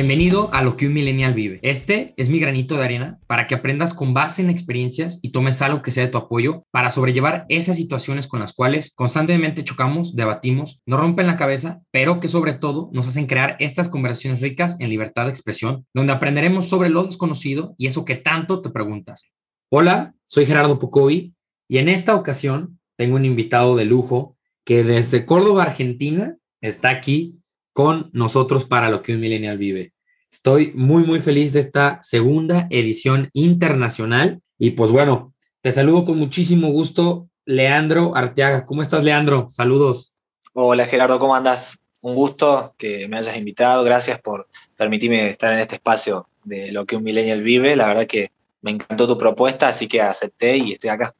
Bienvenido a lo que un millennial vive. Este es mi granito de arena para que aprendas con base en experiencias y tomes algo que sea de tu apoyo para sobrellevar esas situaciones con las cuales constantemente chocamos, debatimos, nos rompen la cabeza, pero que sobre todo nos hacen crear estas conversaciones ricas en libertad de expresión, donde aprenderemos sobre lo desconocido y eso que tanto te preguntas. Hola, soy Gerardo Pocovi y en esta ocasión tengo un invitado de lujo que desde Córdoba, Argentina, está aquí con nosotros para lo que un millennial vive. Estoy muy, muy feliz de esta segunda edición internacional y pues bueno, te saludo con muchísimo gusto, Leandro Arteaga. ¿Cómo estás, Leandro? Saludos. Hola, Gerardo, ¿cómo andas? Un gusto que me hayas invitado. Gracias por permitirme estar en este espacio de lo que un millennial vive. La verdad que me encantó tu propuesta, así que acepté y estoy acá.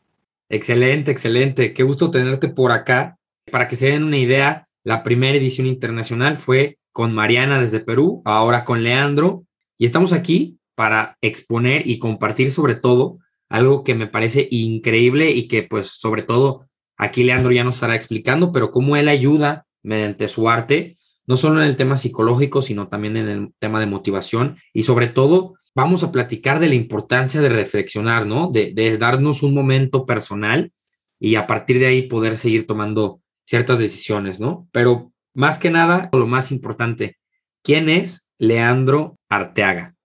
Excelente, excelente. Qué gusto tenerte por acá. Para que se den una idea, la primera edición internacional fue con Mariana desde Perú, ahora con Leandro, y estamos aquí para exponer y compartir sobre todo algo que me parece increíble y que pues sobre todo aquí Leandro ya nos estará explicando, pero cómo él ayuda mediante su arte, no solo en el tema psicológico, sino también en el tema de motivación y sobre todo vamos a platicar de la importancia de reflexionar, ¿no? De, de darnos un momento personal y a partir de ahí poder seguir tomando ciertas decisiones, ¿no? Pero más que nada, lo más importante, ¿quién es Leandro Arteaga?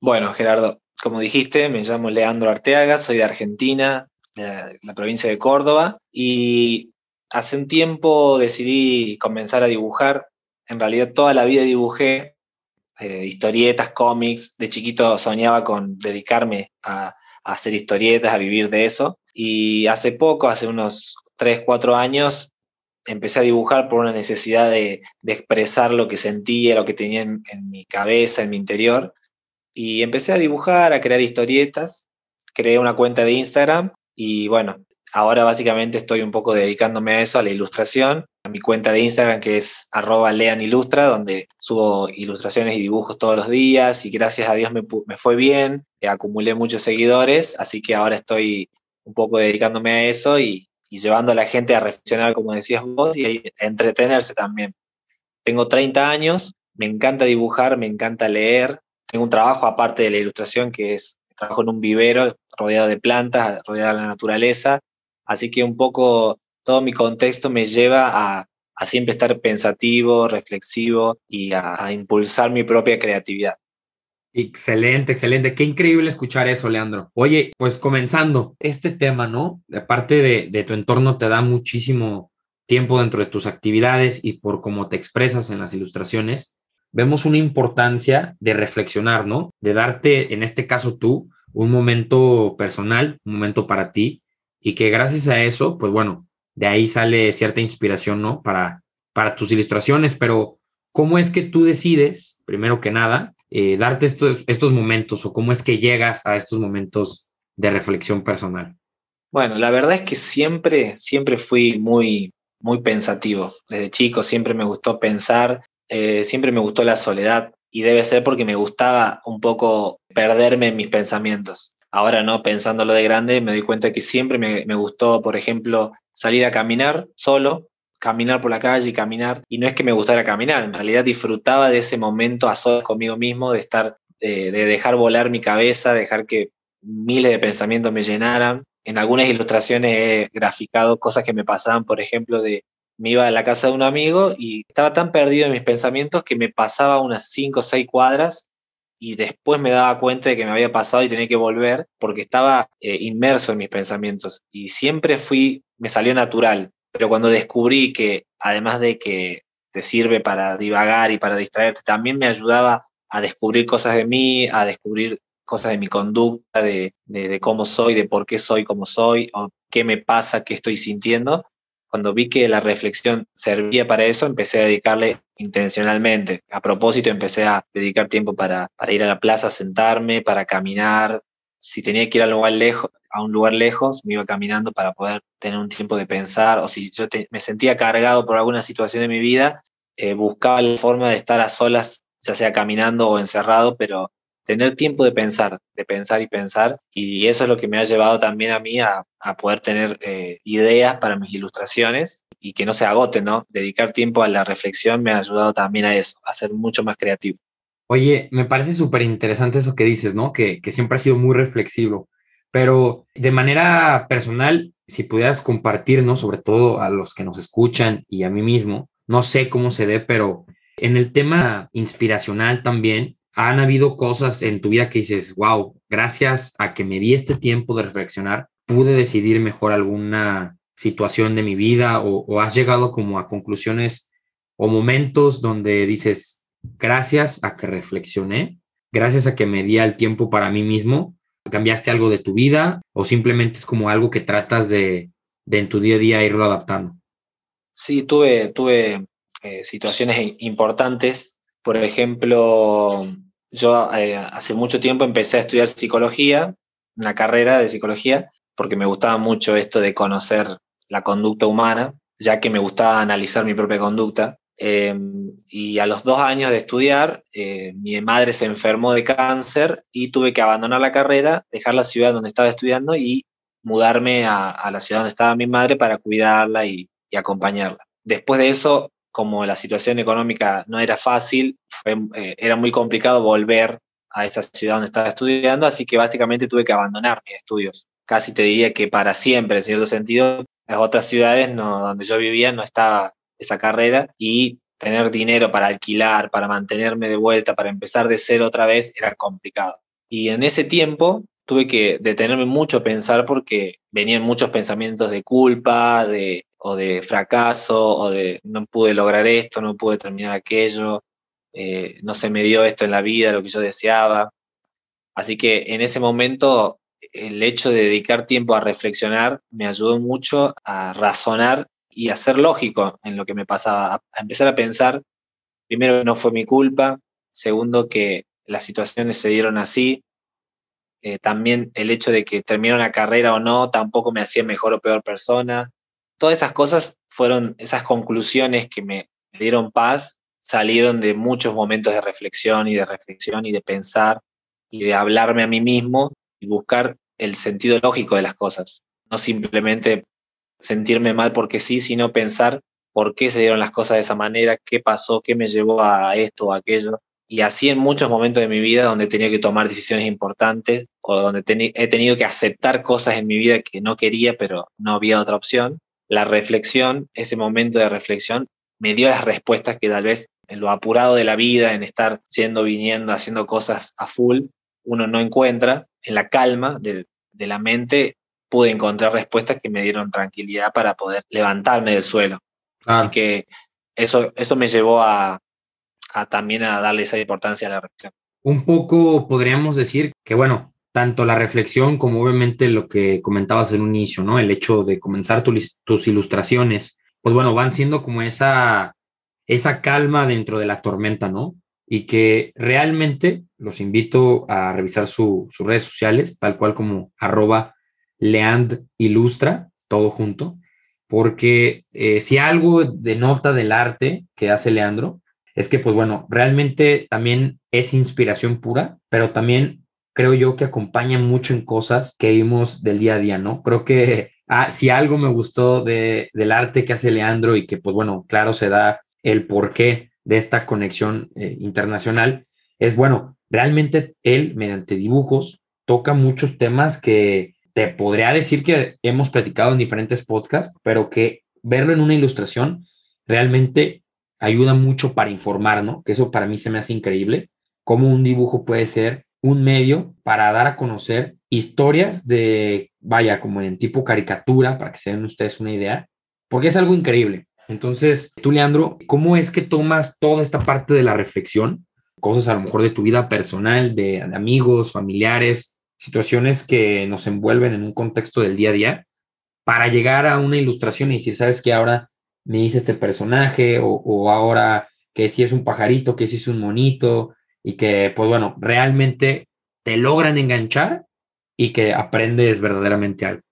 Bueno, Gerardo, como dijiste, me llamo Leandro Arteaga, soy de Argentina, de la provincia de Córdoba, y hace un tiempo decidí comenzar a dibujar. En realidad toda la vida dibujé eh, historietas, cómics. De chiquito soñaba con dedicarme a, hacer historietas, a vivir de eso. Y hace poco, hace unos 3, 4 años, empecé a dibujar por una necesidad de, expresar lo que sentía, lo que tenía en, mi cabeza, en mi interior. Y empecé a dibujar, a crear historietas, creé una cuenta de Instagram y bueno, ahora básicamente estoy un poco dedicándome a eso, a la ilustración, a mi cuenta de Instagram que es arroba leanilustra, donde subo ilustraciones y dibujos todos los días y gracias a Dios me, me fue bien, acumulé muchos seguidores, así que ahora estoy un poco dedicándome a eso y, y llevando a la gente a reflexionar, como decías vos, y a entretenerse también. Tengo 30 años, me encanta dibujar, me encanta leer. Tengo un trabajo aparte de la ilustración que es trabajo en un vivero rodeado de plantas, rodeado de la naturaleza. Así que un poco todo mi contexto me lleva a, siempre estar pensativo, reflexivo y a impulsar mi propia creatividad. Excelente, excelente. Qué increíble escuchar eso, Leandro. Oye, pues comenzando este tema, ¿no? Aparte de, de tu entorno, te da muchísimo tiempo dentro de tus actividades y por cómo te expresas en las ilustraciones, vemos una importancia de reflexionar, ¿no? De darte, en este caso tú, un momento personal, un momento para ti, y que gracias a eso, pues bueno, de ahí sale cierta inspiración, ¿no? Para, para tus ilustraciones, pero ¿cómo es que tú decides, primero que nada, eh, darte estos, estos momentos o cómo es que llegas a estos momentos de reflexión personal? Bueno, la verdad es que siempre, siempre fui muy, muy pensativo. Desde chico siempre me gustó pensar, eh, siempre me gustó la soledad y debe ser porque me gustaba un poco perderme en mis pensamientos. Ahora no, pensándolo de grande, me doy cuenta que siempre me, me gustó, por ejemplo, salir a caminar solo, caminar por la calle y caminar. Y no es que me gustara caminar, en realidad disfrutaba de ese momento a solas conmigo mismo, de estar, eh, de dejar volar mi cabeza, dejar que miles de pensamientos me llenaran. En algunas ilustraciones he graficado cosas que me pasaban, por ejemplo, de me iba a la casa de un amigo y estaba tan perdido en mis pensamientos que me pasaba unas cinco o seis cuadras y después me daba cuenta de que me había pasado y tenía que volver porque estaba eh, inmerso en mis pensamientos y siempre fui, me salió natural. Pero cuando descubrí que además de que te sirve para divagar y para distraerte, también me ayudaba a descubrir cosas de mí, a descubrir cosas de mi conducta, de, de, cómo soy, de por qué soy como soy, o qué me pasa, qué estoy sintiendo. Cuando vi que la reflexión servía para eso, empecé a dedicarle intencionalmente. A propósito, empecé a dedicar tiempo para, para ir a la plaza, sentarme, para caminar. Si tenía que ir a lugar lejos, a un lugar lejos, me iba caminando para poder tener un tiempo de pensar, o si yo me sentía cargado por alguna situación de mi vida, eh, buscaba la forma de estar a solas, ya sea caminando o encerrado, pero tener tiempo de pensar, de pensar y pensar, y eso es lo que me ha llevado también a mí a, poder tener eh, ideas para mis ilustraciones y que no se agoten, ¿no? Dedicar tiempo a la reflexión me ha ayudado también a eso, a ser mucho más creativo. Oye, me parece súper interesante eso que dices, ¿no? Que, que siempre has sido muy reflexivo, pero de manera personal, si pudieras compartirnos, sobre todo a los que nos escuchan y a mí mismo, no sé cómo se dé, pero en el tema inspiracional también, han habido cosas en tu vida que dices, wow, gracias a que me di este tiempo de reflexionar, pude decidir mejor alguna situación de mi vida o, o has llegado como a conclusiones o momentos donde dices, gracias a que reflexioné, gracias a que me di el tiempo para mí mismo, cambiaste algo de tu vida o simplemente es como algo que tratas de, en tu día a día irlo adaptando? Sí, tuve, tuve eh, situaciones importantes. Por ejemplo, yo eh, hace mucho tiempo empecé a estudiar psicología, una carrera de psicología, porque me gustaba mucho esto de conocer la conducta humana, ya que me gustaba analizar mi propia conducta. Em, y a los dos años de estudiar, eh, mi madre se enfermó de cáncer y tuve que abandonar la carrera, dejar la ciudad donde estaba estudiando y mudarme a, la ciudad donde estaba mi madre para cuidarla y, acompañarla. Después de eso, como la situación económica no era fácil, eh, era muy complicado volver a esa ciudad donde estaba estudiando, así que básicamente tuve que abandonar mis estudios. Casi te diría que para siempre, en cierto sentido, las otras ciudades no, donde yo vivía no estaba esa carrera y tener dinero para alquilar, para mantenerme de vuelta, para empezar de cero otra vez, era complicado. Y en ese tiempo tuve que detenerme mucho a pensar porque venían muchos pensamientos de culpa, de, o de fracaso, o de no pude lograr esto, no pude terminar aquello, eh, no se me dio esto en la vida, lo que yo deseaba. Así que en ese momento el hecho de dedicar tiempo a reflexionar me ayudó mucho a razonar y a ser lógico en lo que me pasaba, a, empezar a pensar, primero, que no fue mi culpa, segundo, que las situaciones se dieron así, eh, también el hecho de que termine una carrera o no tampoco me hacía mejor o peor persona. Todas esas cosas fueron, esas conclusiones que me, dieron paz, salieron de muchos momentos de reflexión y de reflexión y de pensar y de hablarme a mí mismo y buscar el sentido lógico de las cosas, no simplemente sentirme mal porque sí, sino pensar por qué se dieron las cosas de esa manera, qué pasó, qué me llevó a esto o aquello. Y así en muchos momentos de mi vida donde tenía que tomar decisiones importantes o donde he tenido que aceptar cosas en mi vida que no quería, pero no había otra opción, la reflexión, ese momento de reflexión, me dio las respuestas que tal vez en lo apurado de la vida, en estar siendo, viniendo, haciendo cosas a full, uno no encuentra. En la calma de la mente pude encontrar respuestas que me dieron tranquilidad para poder levantarme del suelo. Así que eso, eso me llevó a, también a darle esa importancia a la reflexión. Un poco podríamos decir que, bueno, tanto la reflexión como obviamente lo que comentabas en un inicio, ¿no? El hecho de comenzar tus ilustraciones, pues bueno, van siendo como esa, esa calma dentro de la tormenta, ¿no? Y que realmente los invito a revisar sus redes sociales, tal cual como arroba Leand Ilustra, todo junto, porque eh, si algo denota del arte que hace Leandro, es que, pues bueno, realmente también es inspiración pura, pero también creo yo que acompaña mucho en cosas que vimos del día a día, ¿no? Creo que ah, si algo me gustó de, del arte que hace Leandro y que, pues bueno, claro, se da el porqué de esta conexión eh, internacional, es bueno, realmente él, mediante dibujos, toca muchos temas que te podría decir que hemos platicado en diferentes podcasts, pero que verlo en una ilustración realmente ayuda mucho para informar, ¿no? Que eso para mí se me hace increíble, cómo un dibujo puede ser un medio para dar a conocer historias de, vaya, como en tipo caricatura, para que se den ustedes una idea, porque es algo increíble. Entonces, tú, Leandro, ¿cómo es que tomas toda esta parte de la reflexión? Cosas a lo mejor de tu vida personal, de amigos, familiares, situaciones que nos envuelven en un contexto del día a día, para llegar a una ilustración y decir, sabes que ahora me hice este personaje o, ahora que si es un pajarito, que si es un monito y que, pues bueno, realmente te logran enganchar y que aprendes verdaderamente algo.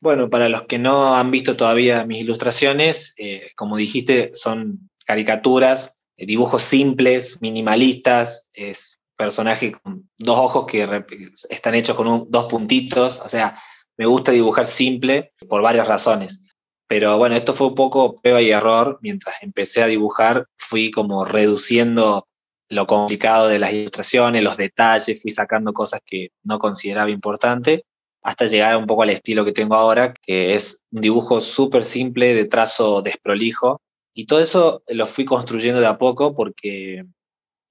Bueno, para los que no han visto todavía mis ilustraciones, eh, como dijiste, son caricaturas, eh, dibujos simples, minimalistas, es personaje con dos ojos que están hechos con dos puntitos, o sea, me gusta dibujar simple por varias razones. Pero bueno, esto fue un poco prueba y error. Mientras empecé a dibujar, fui como reduciendo lo complicado de las ilustraciones, los detalles, fui sacando cosas que no consideraba importante, hasta llegar un poco al estilo que tengo ahora, que es un dibujo súper simple de trazo desprolijo. Y todo eso lo fui construyendo de a poco porque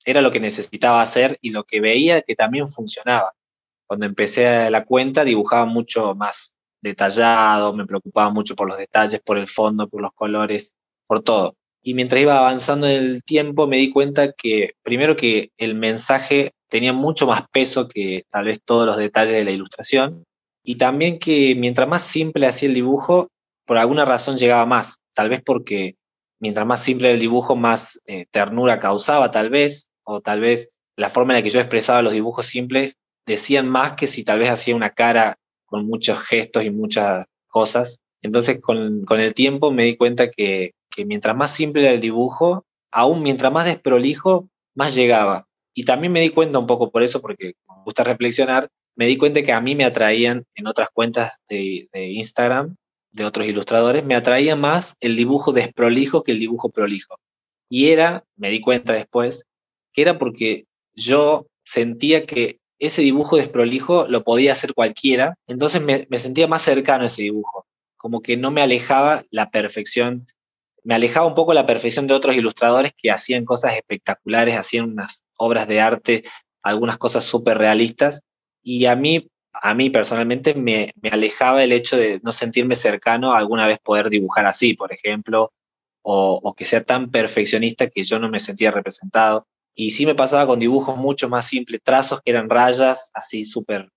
era lo que necesitaba hacer y lo que veía que también funcionaba. Cuando empecé la cuenta dibujaba mucho más detallado, me preocupaba mucho por los detalles, por el fondo, por los colores, por todo. Y mientras iba avanzando en el tiempo me di cuenta que primero que el mensaje tenía mucho más peso que tal vez todos los detalles de la ilustración y también que mientras más simple hacía el dibujo, por alguna razón llegaba más, tal vez porque mientras más simple el dibujo, más eh, ternura causaba tal vez, o tal vez la forma en la que yo expresaba los dibujos simples decían más que si tal vez hacía una cara con muchos gestos y muchas cosas. Entonces con, con el tiempo me di cuenta que, que mientras más simple era el dibujo, aún mientras más desprolijo, más llegaba. Y también me di cuenta un poco por eso, porque me gusta reflexionar, me di cuenta que a mí me atraían en otras cuentas de, de Instagram, de otros ilustradores, me atraía más el dibujo desprolijo que el dibujo prolijo. Y era, me di cuenta después, era porque yo sentía que ese dibujo desprolijo lo podía hacer cualquiera, entonces me, sentía más cercano a ese dibujo, como que no me alejaba la perfección, me alejaba un poco la perfección de otros ilustradores que hacían cosas espectaculares, hacían unas obras de arte, algunas cosas súper realistas, y a mí, a mí personalmente me, me alejaba el hecho de no sentirme cercano a alguna vez poder dibujar así, por ejemplo, o que sea tan perfeccionista que yo no me sentía representado. Y sí me pasaba con dibujos mucho más simples, trazos que eran rayas, así súper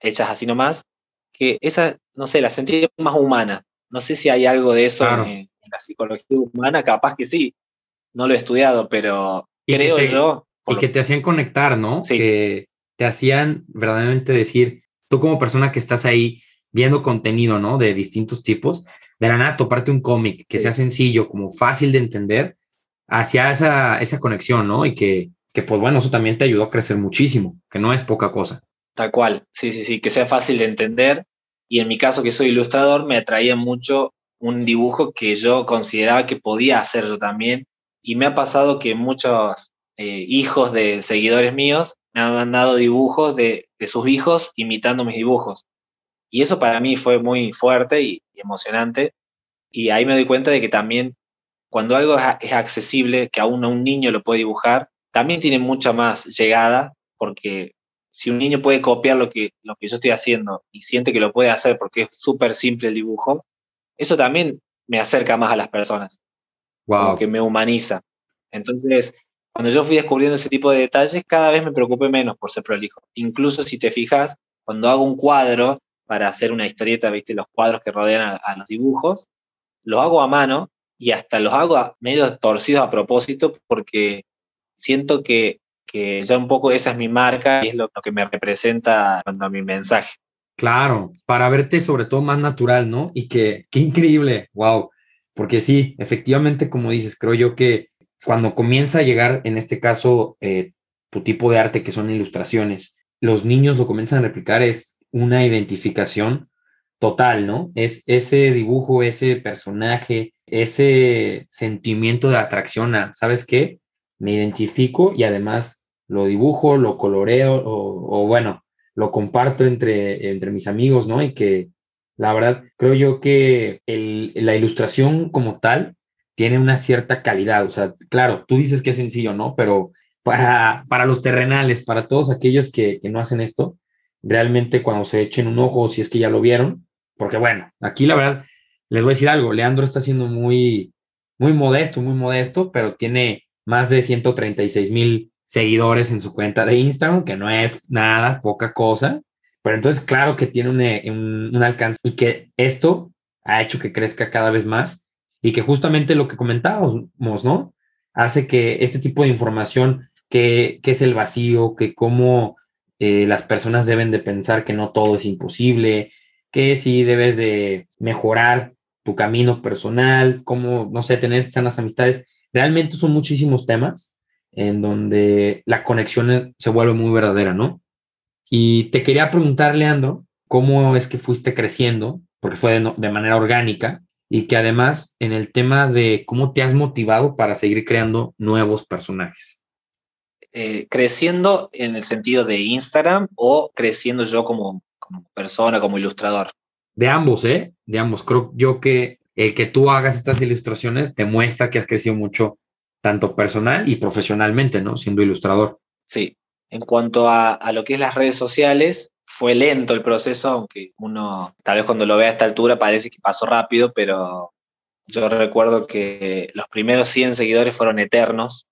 hechas así nomás, que esa, no sé, la sentía más humana. No sé si hay algo de eso Claro. en, en la psicología humana, capaz que sí. No lo he estudiado, pero creo te- yo. Y lo- que te hacían conectar, ¿no? Sí. Que te hacían verdaderamente decir, tú como persona que estás ahí viendo contenido, ¿no? De distintos tipos, de la nada toparte un cómic que Sí. sea sencillo, como fácil de entender, hacia esa, esa conexión, ¿no? Y que, que, pues bueno, eso también te ayudó a crecer muchísimo, que no es poca cosa. Tal cual, sí, sí, sí, que sea fácil de entender. Y en mi caso, que soy ilustrador, me atraía mucho un dibujo que yo consideraba que podía hacer yo también. Y me ha pasado que muchos eh, hijos de seguidores míos me han mandado dibujos de, de sus hijos imitando mis dibujos. Y eso para mí fue muy fuerte y, y emocionante. Y ahí me doy cuenta de que también cuando algo es, accesible, que aún a un niño lo puede dibujar, también tiene mucha más llegada, porque si un niño puede copiar lo que, lo que yo estoy haciendo y siente que lo puede hacer porque es súper simple el dibujo, eso también me acerca más a las personas, como Wow. que me humaniza. Entonces, cuando yo fui descubriendo ese tipo de detalles, cada vez me preocupé menos por ser prolijo. Incluso si te fijas, cuando hago un cuadro para hacer una historieta, viste, los cuadros que rodean a, a los dibujos, los hago a mano y hasta los hago a- medio torcidos a propósito porque siento que, que ya un poco esa es mi marca y es lo, que me representa cuando mi mensaje. Claro, para verte sobre todo más natural, ¿no? Y que, qué increíble, wow. Porque sí, efectivamente, como dices, creo yo que cuando comienza a llegar, en este caso, eh, tu tipo de arte, que son ilustraciones, los niños lo comienzan a replicar, es una identificación total, ¿no? Es ese dibujo, ese personaje, ese sentimiento de atracción a, ¿sabes qué? Me identifico y además lo dibujo, lo coloreo o, bueno, lo comparto entre, entre mis amigos, ¿no? Y que la verdad creo yo que la ilustración como tal tiene una cierta calidad. O sea, claro, tú dices que es sencillo, ¿no? Pero para, para los terrenales, para todos aquellos que, que no hacen esto, realmente cuando se echen un ojo, si es que ya lo vieron, porque bueno, aquí la verdad, les voy a decir algo, Leandro está siendo muy, muy modesto, muy modesto, pero tiene más de 136 mil seguidores en su cuenta de Instagram, que no es nada, poca cosa, pero entonces claro que tiene un, eh, un, un alcance y que esto ha hecho que crezca cada vez más y que justamente lo que comentábamos, ¿no? Hace que este tipo de información, que, que es el vacío, que cómo eh, las personas deben de pensar que no todo es imposible, que sí debes de mejorar tu camino personal, cómo, no sé, tener sanas amistades. Realmente son muchísimos temas en donde la conexión se vuelve muy verdadera, ¿no? Y te quería preguntar, Leandro, cómo es que fuiste creciendo, porque fue de, manera orgánica, y que además en el tema de cómo te has motivado para seguir creando nuevos personajes. eh, creciendo en el sentido de Instagram o creciendo yo como persona, como ilustrador. De ambos, ¿eh? De ambos. Creo yo que el que tú hagas estas ilustraciones demuestra que has crecido mucho, tanto personal y profesionalmente, ¿no? Siendo ilustrador. Sí. En cuanto a, a, lo que es las redes sociales, fue lento el proceso, aunque uno tal vez cuando lo ve a esta altura parece que pasó rápido, pero yo recuerdo que los primeros 100 seguidores fueron eternos,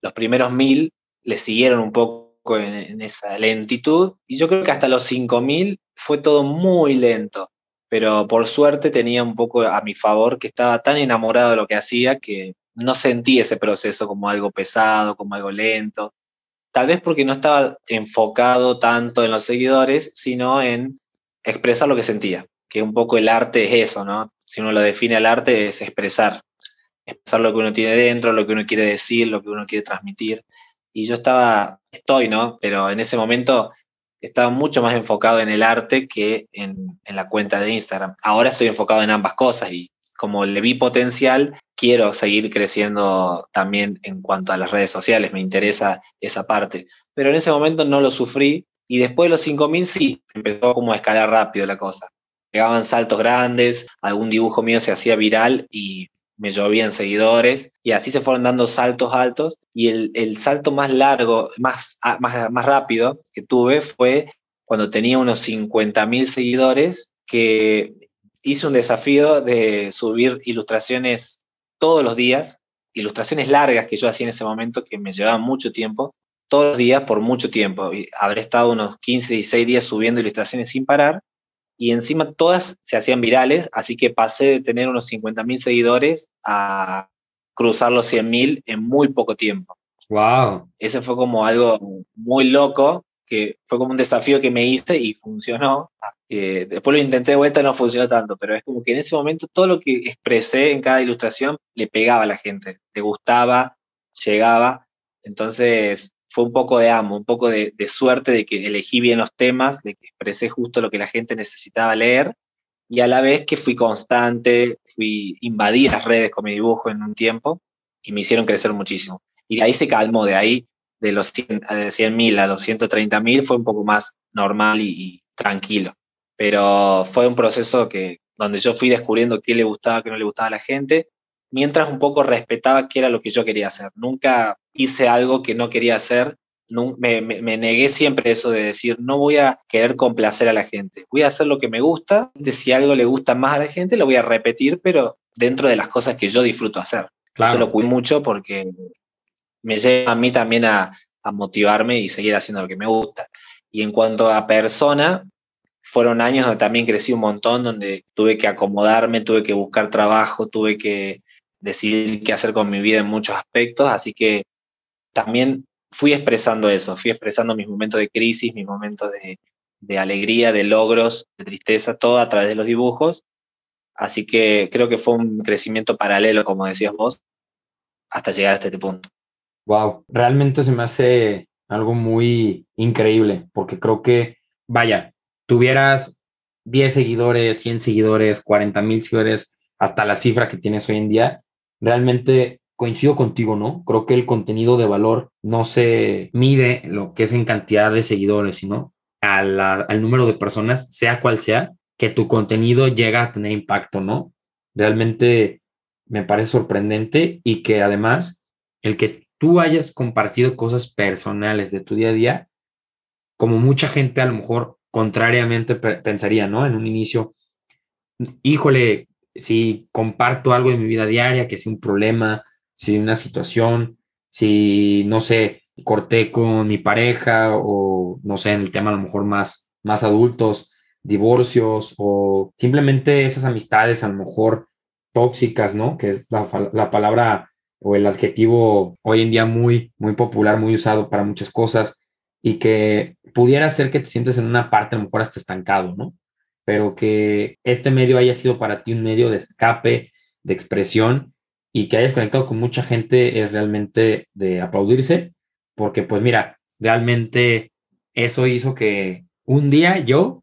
los primeros 1000 le siguieron un poco en, esa lentitud, y yo creo que hasta los 5000 fue todo muy lento pero por suerte tenía un poco a mi favor que estaba tan enamorado de lo que hacía que no sentí ese proceso como algo pesado, como algo lento. Tal vez porque no estaba enfocado tanto en los seguidores, sino en expresar lo que sentía, que un poco el arte es eso, ¿no? Si uno lo define el arte es expresar, expresar lo que uno tiene dentro, lo que uno quiere decir, lo que uno quiere transmitir. Y yo estaba, estoy, ¿no? Pero en ese momento estaba mucho más enfocado en el arte que en, la cuenta de Instagram. Ahora estoy enfocado en ambas cosas y como le vi potencial, quiero seguir creciendo también en cuanto a las redes sociales, me interesa esa parte. Pero en ese momento no lo sufrí y después de los 5.000 sí, empezó como a escalar rápido la cosa. Llegaban saltos grandes, algún dibujo mío se hacía viral y me llovían seguidores y así se fueron dando saltos altos y el, el salto más largo, más, ah, más, más rápido que tuve fue cuando tenía unos 50.000 seguidores que hice un desafío de subir ilustraciones todos los días, ilustraciones largas que yo hacía en ese momento que me llevaban mucho tiempo, todos los días por mucho tiempo. Habré estado unos 15, 16 días subiendo ilustraciones sin parar y encima todas se hacían virales, así que pasé de tener unos 50.000 seguidores a cruzar los 100.000 en muy poco tiempo. Wow. Ese fue como algo muy loco, que fue como un desafío que me hice y funcionó. Eh, después lo intenté de vuelta, no funcionó tanto, pero es como que en ese momento todo lo que expresé en cada ilustración le pegaba a la gente, le gustaba, llegaba. Entonces, fue un poco de amo, un poco de, suerte de que elegí bien los temas, de que expresé justo lo que la gente necesitaba leer y a la vez que fui constante, fui invadí las redes con mi dibujo en un tiempo y me hicieron crecer muchísimo. Y de ahí se calmó, de ahí de los 100 mil a los 130 mil fue un poco más normal y, y, tranquilo. Pero fue un proceso que donde yo fui descubriendo qué le gustaba, qué no le gustaba a la gente mientras un poco respetaba qué era lo que yo quería hacer. Nunca hice algo que no quería hacer. Me, me, me, negué siempre eso de decir, no voy a querer complacer a la gente, voy a hacer lo que me gusta, si algo le gusta más a la gente, lo voy a repetir, pero dentro de las cosas que yo disfruto hacer. Claro. Eso lo cuido mucho porque me lleva a mí también a, a motivarme y seguir haciendo lo que me gusta. Y en cuanto a persona, fueron años donde también crecí un montón, donde tuve que acomodarme, tuve que buscar trabajo, tuve que decidir qué hacer con mi vida en muchos aspectos, así que también fui expresando eso, fui expresando mis momentos de crisis, mis momentos de, alegría, de logros, de tristeza, todo a través de los dibujos. Así que creo que fue un crecimiento paralelo, como decías vos, hasta llegar hasta este punto. Wow, realmente se me hace algo muy increíble, porque creo que, vaya, tuvieras 10 seguidores, 100 seguidores, 40 mil seguidores, hasta la cifra que tienes hoy en día, realmente coincido contigo, ¿no? Creo que el contenido de valor no se mide lo que es en cantidad de seguidores, sino al número de personas, sea cual sea, que tu contenido llega a tener impacto, ¿no? Realmente me parece sorprendente y que además el que tú hayas compartido cosas personales de tu día a día, como mucha gente a lo mejor contrariamente pensaría, ¿no? En un inicio, híjole, si comparto algo de mi vida diaria, que si un problema, si una situación, si, no sé, corté con mi pareja o, no sé, en el tema a lo mejor más, más adultos, divorcios o simplemente esas amistades a lo mejor tóxicas, ¿no? Que es la, la palabra o el adjetivo hoy en día muy, muy popular, muy usado para muchas cosas y que pudiera ser que te sientes en una parte a lo mejor hasta estancado, ¿no? pero que este medio haya sido para ti un medio de escape, de expresión y que hayas conectado con mucha gente es realmente de aplaudirse, porque pues mira, realmente eso hizo que un día yo,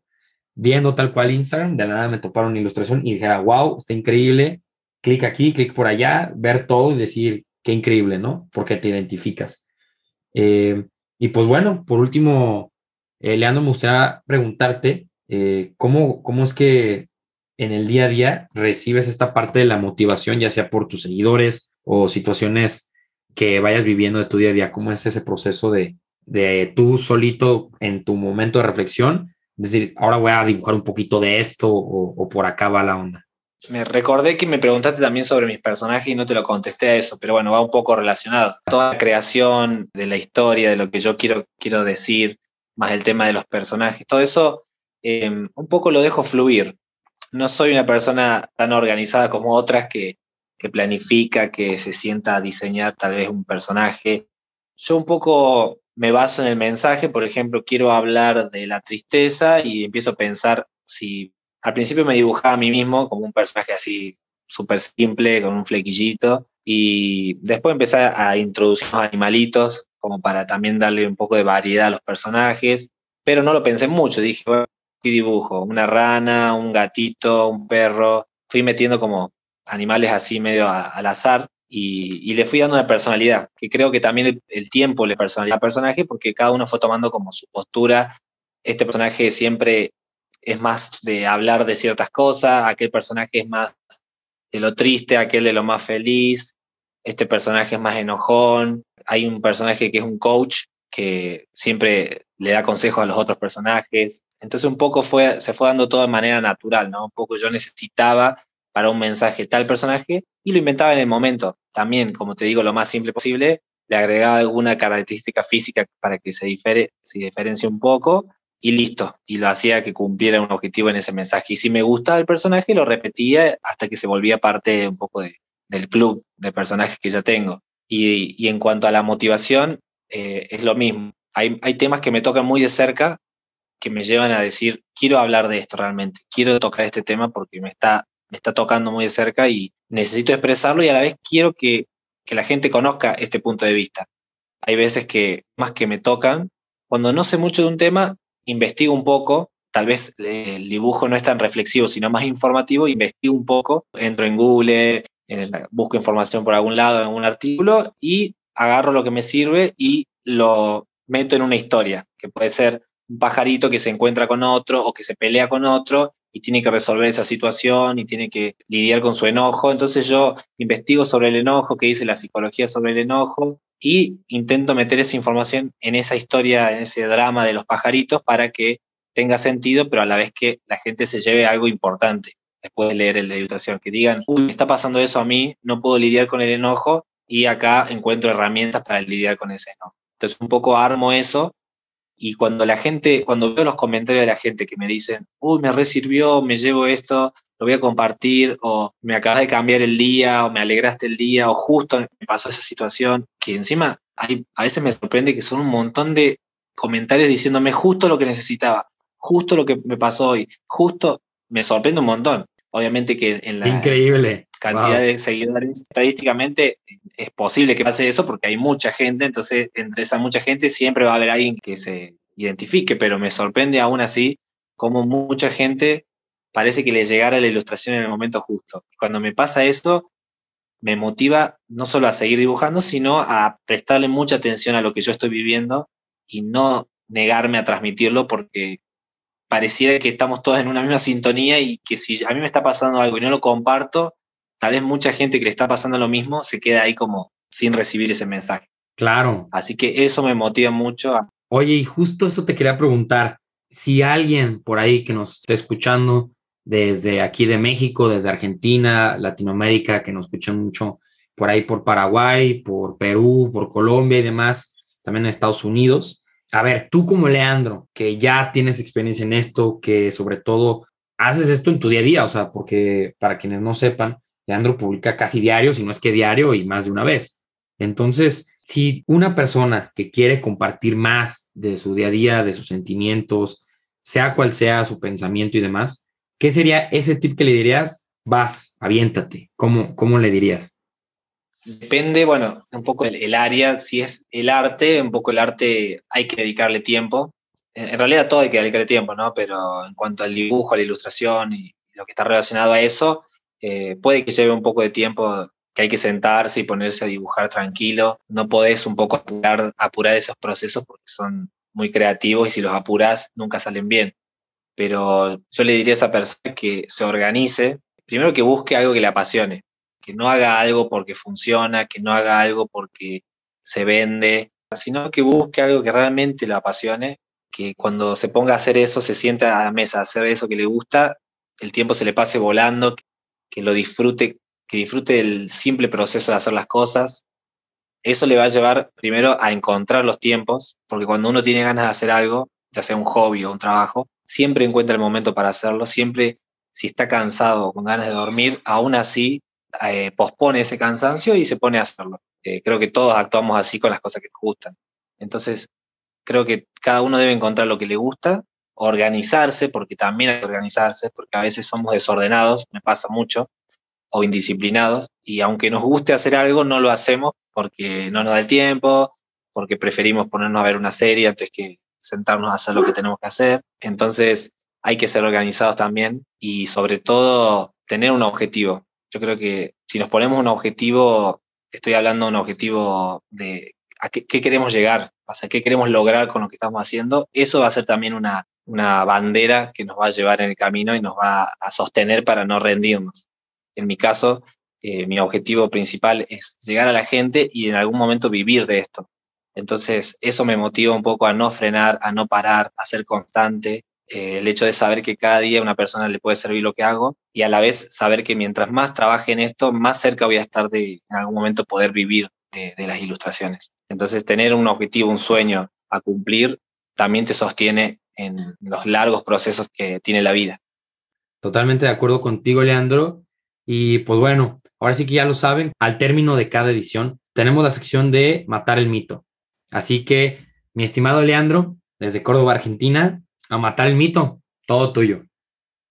viendo tal cual Instagram, de nada me toparon una ilustración y dijera, wow, está increíble, clic aquí, clic por allá, ver todo y decir, qué increíble, ¿no? Porque te identificas. Eh, y pues bueno, por último, eh, Leandro, me gustaría preguntarte eh, ¿cómo, cómo es que en el día a día recibes esta parte de la motivación, ya sea por tus seguidores o situaciones que vayas viviendo de tu día a día? ¿Cómo es ese proceso de, de tú solito en tu momento de reflexión? Es decir, ahora voy a dibujar un poquito de esto o, por acá va la onda. Me recordé que me preguntaste también sobre mis personajes y no te lo contesté a eso, pero bueno, va un poco relacionado. Toda la creación de la historia, de lo que yo quiero, quiero decir, más el tema de los personajes, todo eso eh, un poco lo dejo fluir. No soy una persona tan organizada como otras que, planifica, que se sienta a diseñar tal vez un personaje. Yo un poco me baso en el mensaje, por ejemplo, quiero hablar de la tristeza y empiezo a pensar si al principio me dibujaba a mí mismo como un personaje así súper simple, con un flequillito, y después empecé a introducir los animalitos como para también darle un poco de variedad a los personajes, pero no lo pensé mucho, dije, bueno, dibujo? Una rana, un gatito, un perro. Fui metiendo como animales así medio al azar y, le fui dando una personalidad, que creo que también el, tiempo le personaliza al personaje porque cada uno fue tomando como su postura. Este personaje siempre es más de hablar de ciertas cosas, aquel personaje es más de lo triste, aquel de lo más feliz, este personaje es más enojón, hay un personaje que es un coach que siempre le da consejos a los otros personajes. Entonces un poco fue, se fue dando todo de manera natural, ¿no? Un poco yo necesitaba para un mensaje tal personaje y lo inventaba en el momento. También, como te digo, lo más simple posible, le agregaba alguna característica física para que se, difere, se diferencie un poco y listo. Y lo hacía que cumpliera un objetivo en ese mensaje. Y si me gustaba el personaje, lo repetía hasta que se volvía parte un poco de, del club de personajes que ya tengo. Y, y en cuanto a la motivación, eh, es lo mismo. Hay, hay temas que me tocan muy de cerca que me llevan a decir, quiero hablar de esto realmente, quiero tocar este tema porque me está, me está tocando muy de cerca y necesito expresarlo y a la vez quiero que, que la gente conozca este punto de vista. Hay veces que más que me tocan, cuando no sé mucho de un tema, investigo un poco, tal vez eh, el dibujo no es tan reflexivo, sino más informativo, investigo un poco, entro en Google, busco información por algún lado, en un artículo y agarro lo que me sirve y lo meto en una historia, que puede ser un pajarito que se encuentra con otro o que se pelea con otro y tiene que resolver esa situación y tiene que lidiar con su enojo. Entonces yo investigo sobre el enojo, qué dice la psicología sobre el enojo y intento meter esa información en esa historia, en ese drama de los pajaritos para que tenga sentido, pero a la vez que la gente se lleve algo importante después de leer la ilustración, que digan, uy, me está pasando eso a mí, no puedo lidiar con el enojo y acá encuentro herramientas para lidiar con ese enojo. Entonces un poco armo eso y cuando la gente, cuando veo los comentarios de la gente que me dicen, uy, me resirvió, me llevo esto, lo voy a compartir, o me acabas de cambiar el día, o me alegraste el día, o justo me pasó esa situación, que encima hay, a veces me sorprende que son un montón de comentarios diciéndome justo lo que necesitaba, justo lo que me pasó hoy, justo me sorprende un montón. Obviamente que en la Increíble. Cantidad de seguidores, estadísticamente es posible que pase eso porque hay mucha gente, entonces entre esa mucha gente siempre va a haber alguien que se identifique, pero me sorprende aún así cómo mucha gente parece que le llegara la ilustración en el momento justo. Cuando me pasa eso, me motiva no solo a seguir dibujando, sino a prestarle mucha atención a lo que yo estoy viviendo y no negarme a transmitirlo porque pareciera que estamos todos en una misma sintonía y que si a mí me está pasando algo y no lo comparto, tal vez mucha gente que le está pasando lo mismo se queda ahí como sin recibir ese mensaje. Claro. Así que eso me motiva mucho. Oye, y justo eso te quería preguntar. Si alguien por ahí que nos esté escuchando desde aquí de México, desde Argentina, Latinoamérica, que nos escuchan mucho por ahí por Paraguay, por Perú, por Colombia y demás, también en Estados Unidos, a ver, tú como Leandro, que ya tienes experiencia en esto, que sobre todo haces esto en tu día a día, o sea, porque para quienes no sepan, Leandro publica casi diario, si no es que diario y más de una vez. Entonces, si una persona que quiere compartir más de su día a día, de sus sentimientos, sea cual sea su pensamiento y demás, ¿qué sería ese tip que le dirías? Vas, aviéntate. ¿Cómo, cómo le dirías? Depende, bueno, un poco el, área, si es el arte, un poco el arte hay que dedicarle tiempo. En, realidad todo hay que dedicarle tiempo, ¿no? Pero en cuanto al dibujo, a la ilustración y lo que está relacionado a eso, eh, puede que lleve un poco de tiempo que hay que sentarse y ponerse a dibujar tranquilo. No podés un poco apurar, apurar esos procesos porque son muy creativos y si los apuras nunca salen bien. Pero yo le diría a esa persona que se organice, primero que busque algo que le apasione, que no haga algo porque funciona, que no haga algo porque se vende, sino que busque algo que realmente lo apasione, que cuando se ponga a hacer eso, se sienta a la mesa a hacer eso que le gusta, el tiempo se le pase volando, que lo disfrute, que disfrute el simple proceso de hacer las cosas. Eso le va a llevar primero a encontrar los tiempos, porque cuando uno tiene ganas de hacer algo, ya sea un hobby o un trabajo, siempre encuentra el momento para hacerlo, siempre si está cansado o con ganas de dormir, aún así eh, pospone ese cansancio y se pone a hacerlo. Eh, creo que todos actuamos así con las cosas que nos gustan. Entonces, creo que cada uno debe encontrar lo que le gusta, organizarse, porque también hay que organizarse, porque a veces somos desordenados, me pasa mucho, o indisciplinados, y aunque nos guste hacer algo, no lo hacemos porque no nos da el tiempo, porque preferimos ponernos a ver una serie antes que sentarnos a hacer lo que tenemos que hacer. Entonces, hay que ser organizados también y sobre todo tener un objetivo. Yo creo que si nos ponemos un objetivo, estoy hablando de un objetivo de a qué, queremos llegar, o sea, qué queremos lograr con lo que estamos haciendo, eso va a ser también una, una bandera que nos va a llevar en el camino y nos va a sostener para no rendirnos. En mi caso, eh, mi objetivo principal es llegar a la gente y en algún momento vivir de esto. Entonces, eso me motiva un poco a no frenar, a no parar, a ser constante, eh, el hecho de saber que cada día a una persona le puede servir lo que hago y a la vez saber que mientras más trabaje en esto, más cerca voy a estar de en algún momento poder vivir de, las ilustraciones. Entonces, tener un objetivo, un sueño a cumplir, también te sostiene en los largos procesos que tiene la vida. Totalmente de acuerdo contigo, Leandro. Y pues bueno, ahora sí que ya lo saben, al término de cada edición tenemos la sección de matar el mito. Así que, mi estimado Leandro, desde Córdoba, Argentina, a matar el mito, todo tuyo.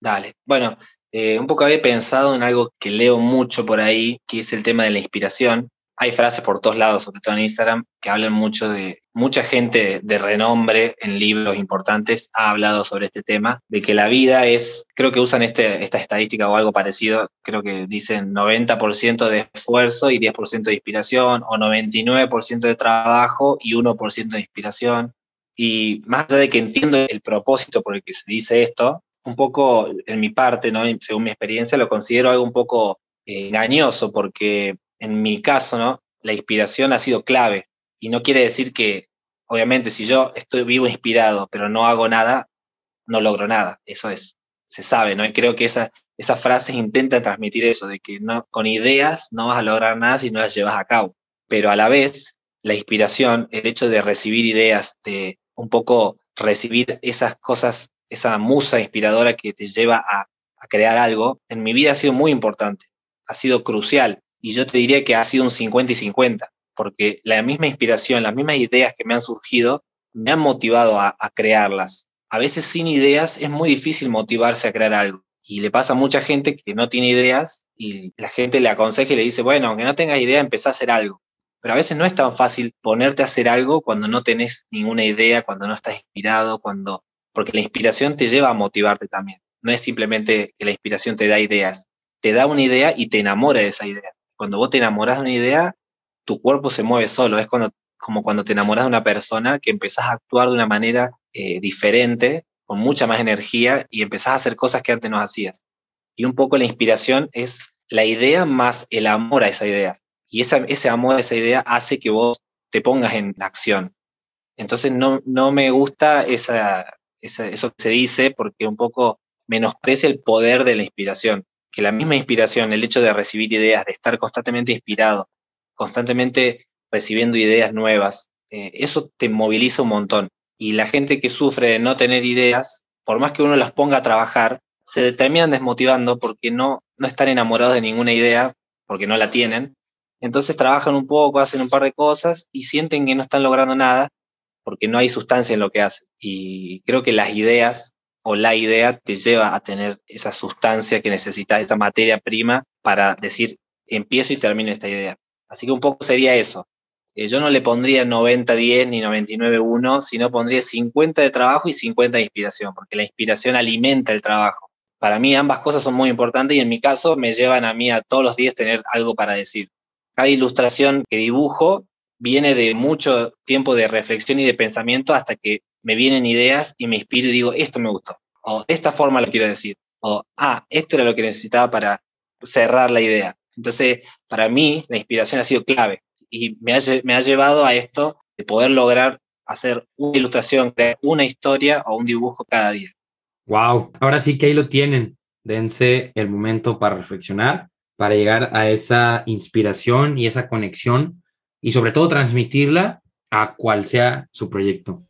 Dale. Bueno, eh, un poco había pensado en algo que leo mucho por ahí, que es el tema de la inspiración. Hay frases por todos lados, sobre todo en Instagram, que hablan mucho de, mucha gente de renombre en libros importantes ha hablado sobre este tema, de que la vida es, creo que usan este, esta estadística o algo parecido, creo que dicen 90% de esfuerzo y 10% de inspiración, o 99% de trabajo y 1% de inspiración. Y más allá de que entiendo el propósito por el que se dice esto, un poco en mi parte, ¿no? según mi experiencia, lo considero algo un poco eh, engañoso, porque en mi caso, ¿no? la inspiración ha sido clave. Y no quiere decir que, obviamente, si yo estoy vivo inspirado, pero no hago nada, no logro nada. Eso es, se sabe, ¿no? Y creo que esa, esa frase intenta transmitir eso, de que no, con ideas no vas a lograr nada si no las llevas a cabo. Pero a la vez, la inspiración, el hecho de recibir ideas, de un poco recibir esas cosas, esa musa inspiradora que te lleva a, crear algo, en mi vida ha sido muy importante, ha sido crucial. Y yo te diría que ha sido un 50 y 50, porque la misma inspiración, las mismas ideas que me han surgido, me han motivado a, crearlas. A veces sin ideas es muy difícil motivarse a crear algo. Y le pasa a mucha gente que no tiene ideas y la gente le aconseja y le dice, bueno, aunque no tengas idea, empezá a hacer algo. Pero a veces no es tan fácil ponerte a hacer algo cuando no tenés ninguna idea, cuando no estás inspirado, cuando porque la inspiración te lleva a motivarte también. No es simplemente que la inspiración te da ideas, te da una idea y te enamora de esa idea. Cuando vos te enamoras de una idea, tu cuerpo se mueve solo. Es cuando, como cuando te enamoras de una persona que empezás a actuar de una manera eh, diferente, con mucha más energía y empezás a hacer cosas que antes no hacías. Y un poco la inspiración es la idea más el amor a esa idea. Y ese amor a esa idea hace que vos te pongas en acción. Entonces no, no me gusta esa, eso que se dice porque un poco menosprecia el poder de la inspiración. Que la misma inspiración, el hecho de recibir ideas, de estar constantemente inspirado, constantemente recibiendo ideas nuevas, eh, eso te moviliza un montón. Y la gente que sufre de no tener ideas, por más que uno las ponga a trabajar, se terminan desmotivando porque no, no están enamorados de ninguna idea, porque no la tienen, entonces trabajan un poco, hacen un par de cosas y sienten que no están logrando nada porque no hay sustancia en lo que hacen. Y creo que las ideas o la idea te lleva a tener esa sustancia que necesitas, esa materia prima para decir, empiezo y termino esta idea. Así que un poco sería eso. Eh, yo no le pondría 90-10 ni 99-1, sino pondría 50 de trabajo y 50 de inspiración, porque la inspiración alimenta el trabajo. para mí ambas cosas son muy importantes y en mi caso me llevan a mí a todos los días tener algo para decir. Cada ilustración que dibujo viene de mucho tiempo de reflexión y de pensamiento hasta que me vienen ideas y me inspiro y digo, esto me gustó, o esta forma lo quiero decir, o, ah, esto era lo que necesitaba para cerrar la idea. Entonces, para mí, la inspiración ha sido clave y me ha, me ha llevado a esto de poder lograr hacer una ilustración, crear una historia o un dibujo cada día. Wow, ahora sí que ahí lo tienen. Dense el momento para reflexionar, para llegar a esa inspiración y esa conexión y sobre todo transmitirla a cual sea su proyecto.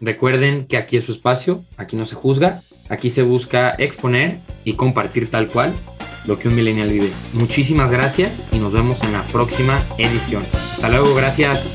Recuerden que aquí es su espacio, aquí no se juzga, aquí se busca exponer y compartir tal cual lo que un millennial vive. Muchísimas gracias y nos vemos en la próxima edición. Hasta luego, gracias.